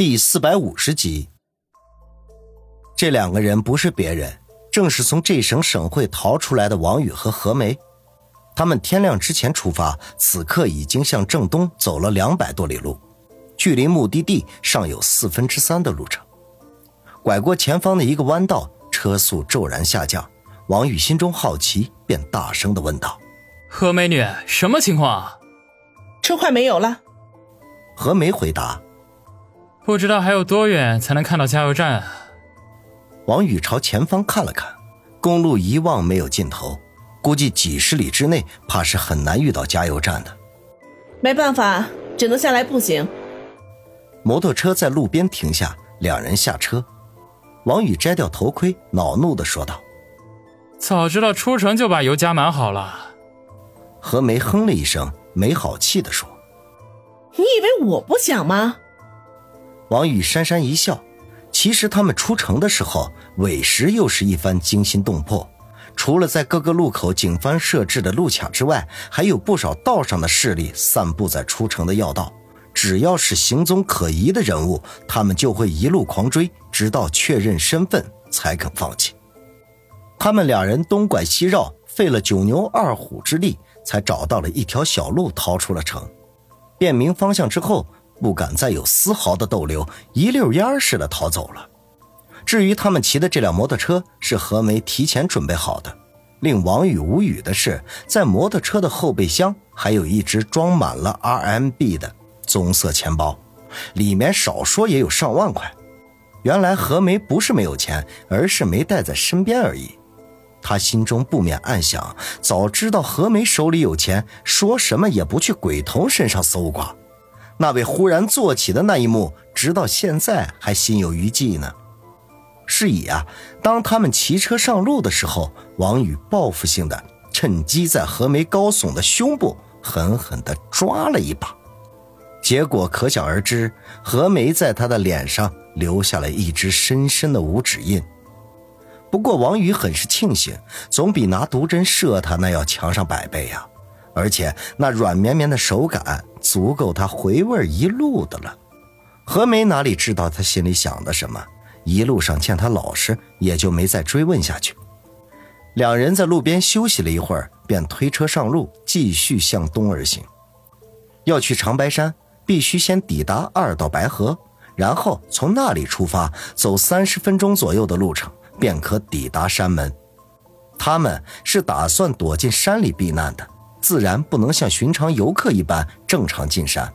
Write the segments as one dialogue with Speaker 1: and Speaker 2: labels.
Speaker 1: 第四百五十集，这两个人不是别人，正是从这省省会逃出来的王宇和何梅。他们天亮之前出发，此刻已经向正东走了两百多里路，距离目的地尚有四分之三的路程。拐过前方的一个弯道，车速骤然下降。王宇心中好奇，便大声的问道：“
Speaker 2: 何美女，什么情况？
Speaker 3: 车快没有了。”
Speaker 1: 何梅回答。
Speaker 2: 不知道还有多远才能看到加油站。
Speaker 1: 王宇朝前方看了看，公路一望没有尽头，估计几十里之内怕是很难遇到加油站的。
Speaker 3: 没办法，只能下来步行。
Speaker 1: 摩托车在路边停下，两人下车。王宇摘掉头盔，恼怒地说道：“
Speaker 2: 早知道出城就把油加满好了。”
Speaker 1: 何梅哼了一声，没好气地说：“
Speaker 3: 你以为我不想吗？”
Speaker 1: 王宇讪讪一笑，其实他们出城的时候，委实又是一番惊心动魄。除了在各个路口警方设置的路卡之外，还有不少道上的势力散布在出城的要道。只要是行踪可疑的人物，他们就会一路狂追，直到确认身份才肯放弃。他们两人东拐西绕，费了九牛二虎之力，才找到了一条小路，逃出了城。辨明方向之后。不敢再有丝毫的逗留，一溜烟似的逃走了。至于他们骑的这辆摩托车，是何梅提前准备好的。令王宇无语的是，在摩托车的后备箱还有一只装满了 RMB 的棕色钱包，里面少说也有上万块。原来何梅不是没有钱，而是没带在身边而已。他心中不免暗想：早知道何梅手里有钱，说什么也不去鬼童身上搜刮。那位忽然坐起的那一幕，直到现在还心有余悸呢。是以啊，当他们骑车上路的时候，王宇报复性的趁机在何梅高耸的胸部狠狠地抓了一把，结果可想而知，何梅在他的脸上留下了一只深深的五指印。不过王宇很是庆幸，总比拿毒针射他那要强上百倍呀。而且那软绵绵的手感足够他回味一路的了。何梅哪里知道他心里想的什么？一路上见他老实，也就没再追问下去。两人在路边休息了一会儿，便推车上路，继续向东而行。要去长白山，必须先抵达二道白河，然后从那里出发，走三十分钟左右的路程，便可抵达山门。他们是打算躲进山里避难的。自然不能像寻常游客一般正常进山，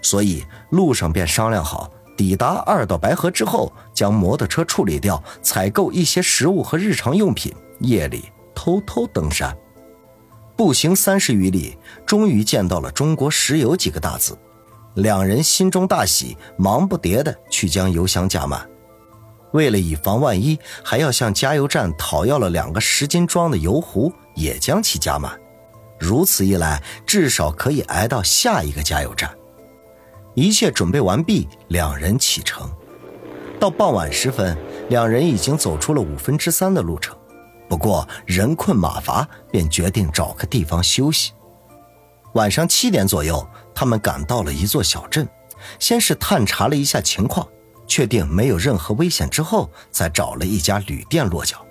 Speaker 1: 所以路上便商量好，抵达二道白河之后，将摩托车处理掉，采购一些食物和日常用品，夜里偷偷登山。步行三十余里，终于见到了“中国石油”几个大字，两人心中大喜，忙不迭的去将油箱加满。为了以防万一，还要向加油站讨要了两个十斤装的油壶，也将其加满。如此一来，至少可以挨到下一个加油站。一切准备完毕，两人启程。到傍晚时分，两人已经走出了五分之三的路程。不过人困马乏，便决定找个地方休息。晚上七点左右，他们赶到了一座小镇，先是探查了一下情况，确定没有任何危险之后，才找了一家旅店落脚。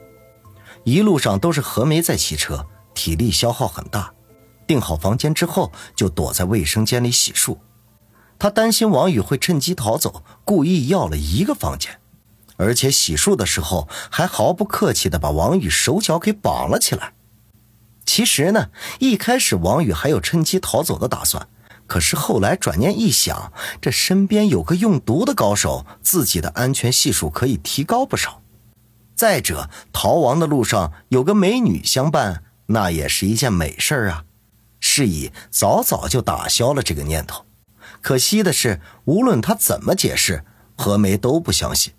Speaker 1: 一路上都是何梅在骑车，体力消耗很大。订好房间之后，就躲在卫生间里洗漱。他担心王宇会趁机逃走，故意要了一个房间，而且洗漱的时候还毫不客气地把王宇手脚给绑了起来。其实呢，一开始王宇还有趁机逃走的打算，可是后来转念一想，这身边有个用毒的高手，自己的安全系数可以提高不少。再者，逃亡的路上有个美女相伴，那也是一件美事儿啊。是以早早就打消了这个念头，可惜的是，无论他怎么解释，何梅都不相信。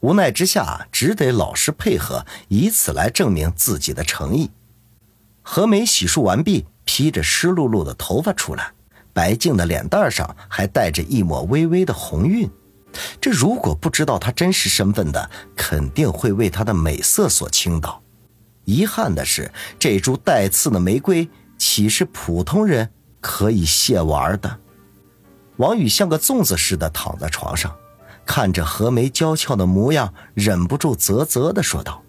Speaker 1: 无奈之下，只得老实配合，以此来证明自己的诚意。何梅洗漱完毕，披着湿漉漉的头发出来，白净的脸蛋上还带着一抹微微的红晕。这如果不知道她真实身份的，肯定会为她的美色所倾倒。遗憾的是，这株带刺的玫瑰。岂是普通人可以亵玩的？王宇像个粽子似的躺在床上，看着何梅娇俏的模样，忍不住啧啧的说道：“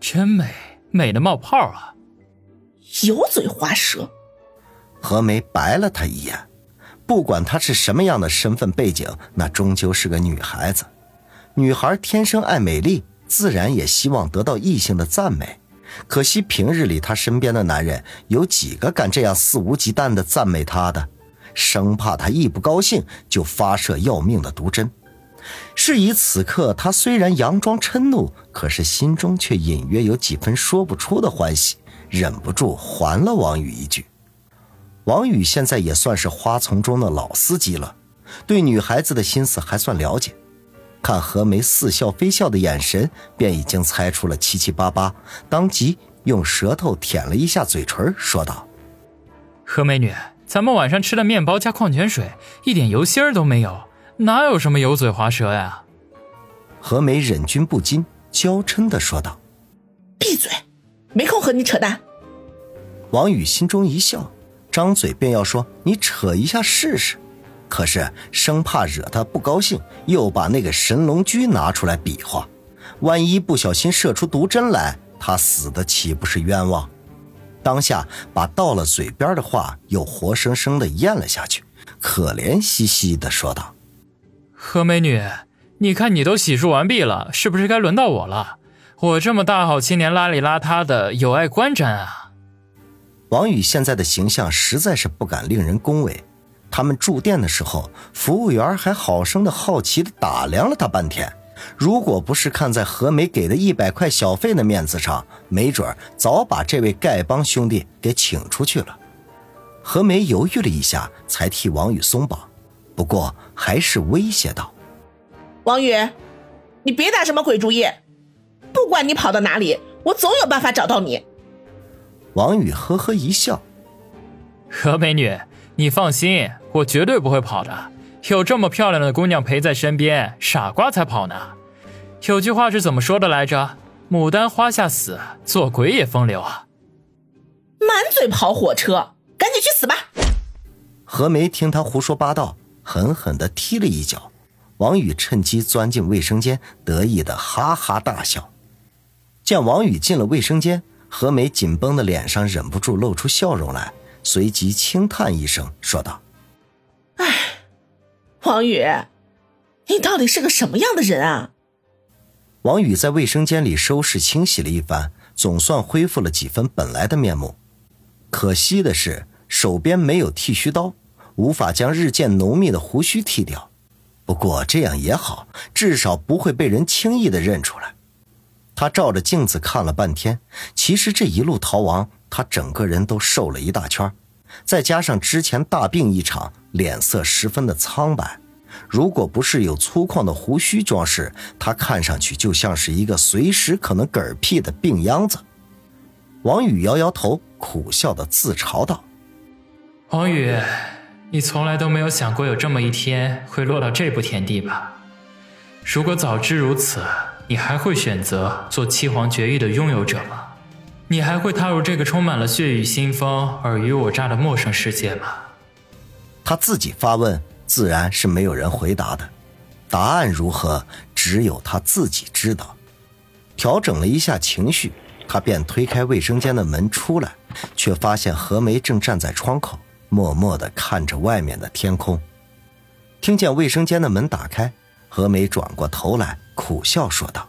Speaker 2: 真美，美的冒泡啊！”
Speaker 3: 油嘴滑舌。
Speaker 1: 何梅白了他一眼，不管她是什么样的身份背景，那终究是个女孩子。女孩天生爱美丽，自然也希望得到异性的赞美。可惜平日里她身边的男人有几个敢这样肆无忌惮的赞美她的？生怕她一不高兴就发射要命的毒针。是以此刻她虽然佯装嗔怒，可是心中却隐约有几分说不出的欢喜，忍不住还了王宇一句。王宇现在也算是花丛中的老司机了，对女孩子的心思还算了解。看何梅似笑非笑的眼神，便已经猜出了七七八八，当即用舌头舔了一下嘴唇，说道：“
Speaker 2: 何美女，咱们晚上吃的面包加矿泉水，一点油心儿都没有，哪有什么油嘴滑舌呀？”
Speaker 1: 何梅忍俊不禁，娇嗔的说道：“
Speaker 3: 闭嘴，没空和你扯淡。”
Speaker 1: 王宇心中一笑。张嘴便要说：“你扯一下试试。”可是生怕惹他不高兴，又把那个神龙驹拿出来比划。万一不小心射出毒针来，他死的岂不是冤枉？当下把到了嘴边的话又活生生的咽了下去，可怜兮兮的说道：“
Speaker 2: 何美女，你看你都洗漱完毕了，是不是该轮到我了？我这么大好青年，邋里邋遢的，有碍观瞻啊！”
Speaker 1: 王宇现在的形象实在是不敢令人恭维。他们住店的时候，服务员还好生的好奇的打量了他半天。如果不是看在何梅给的一百块小费的面子上，没准早把这位丐帮兄弟给请出去了。何梅犹豫了一下，才替王宇松绑，不过还是威胁道：“
Speaker 3: 王宇，你别打什么鬼主意！不管你跑到哪里，我总有办法找到你。”
Speaker 1: 王宇呵呵一笑：“
Speaker 2: 何美女，你放心，我绝对不会跑的。有这么漂亮的姑娘陪在身边，傻瓜才跑呢。有句话是怎么说的来着？牡丹花下死，做鬼也风流啊！”
Speaker 3: 满嘴跑火车，赶紧去死吧！
Speaker 1: 何梅听他胡说八道，狠狠地踢了一脚。王宇趁机钻进卫生间，得意的哈哈大笑。见王宇进了卫生间。何梅紧绷的脸上忍不住露出笑容来，随即轻叹一声，说道：“
Speaker 3: 哎，王宇，你到底是个什么样的人啊？”
Speaker 1: 王宇在卫生间里收拾清洗了一番，总算恢复了几分本来的面目。可惜的是，手边没有剃须刀，无法将日渐浓密的胡须剃掉。不过这样也好，至少不会被人轻易的认出来。他照着镜子看了半天，其实这一路逃亡，他整个人都瘦了一大圈，再加上之前大病一场，脸色十分的苍白。如果不是有粗犷的胡须装饰，他看上去就像是一个随时可能嗝屁的病秧子。王宇摇摇头，苦笑的自嘲道：“
Speaker 2: 王宇，你从来都没有想过有这么一天会落到这步田地吧？如果早知如此。”你还会选择做七皇绝域的拥有者吗？你还会踏入这个充满了血雨腥风、尔虞我诈的陌生世界吗？
Speaker 1: 他自己发问，自然是没有人回答的。答案如何，只有他自己知道。调整了一下情绪，他便推开卫生间的门出来，却发现何梅正站在窗口，默默地看着外面的天空。听见卫生间的门打开，何梅转过头来。苦笑说道：“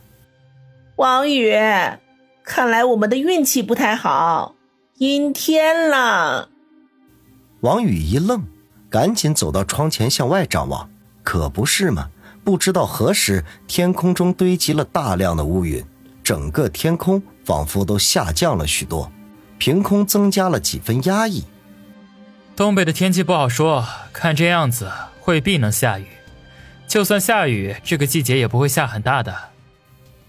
Speaker 3: 王宇，看来我们的运气不太好，阴天了。”
Speaker 1: 王宇一愣，赶紧走到窗前向外张望。可不是嘛？不知道何时，天空中堆积了大量的乌云，整个天空仿佛都下降了许多，凭空增加了几分压抑。
Speaker 2: 东北的天气不好说，看这样子未必能下雨。就算下雨，这个季节也不会下很大的。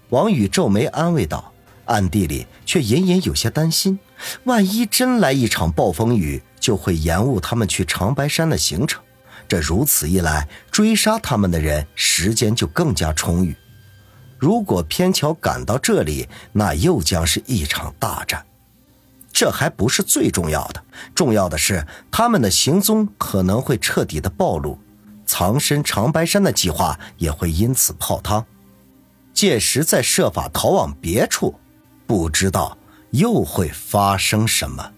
Speaker 1: 王宇皱眉安慰道，暗地里却隐隐有些担心：万一真来一场暴风雨，就会延误他们去长白山的行程。这如此一来，追杀他们的人时间就更加充裕。如果偏巧赶到这里，那又将是一场大战。这还不是最重要的，重要的是他们的行踪可能会彻底的暴露。藏身长白山的计划也会因此泡汤。届时再设法逃往别处，不知道又会发生什么。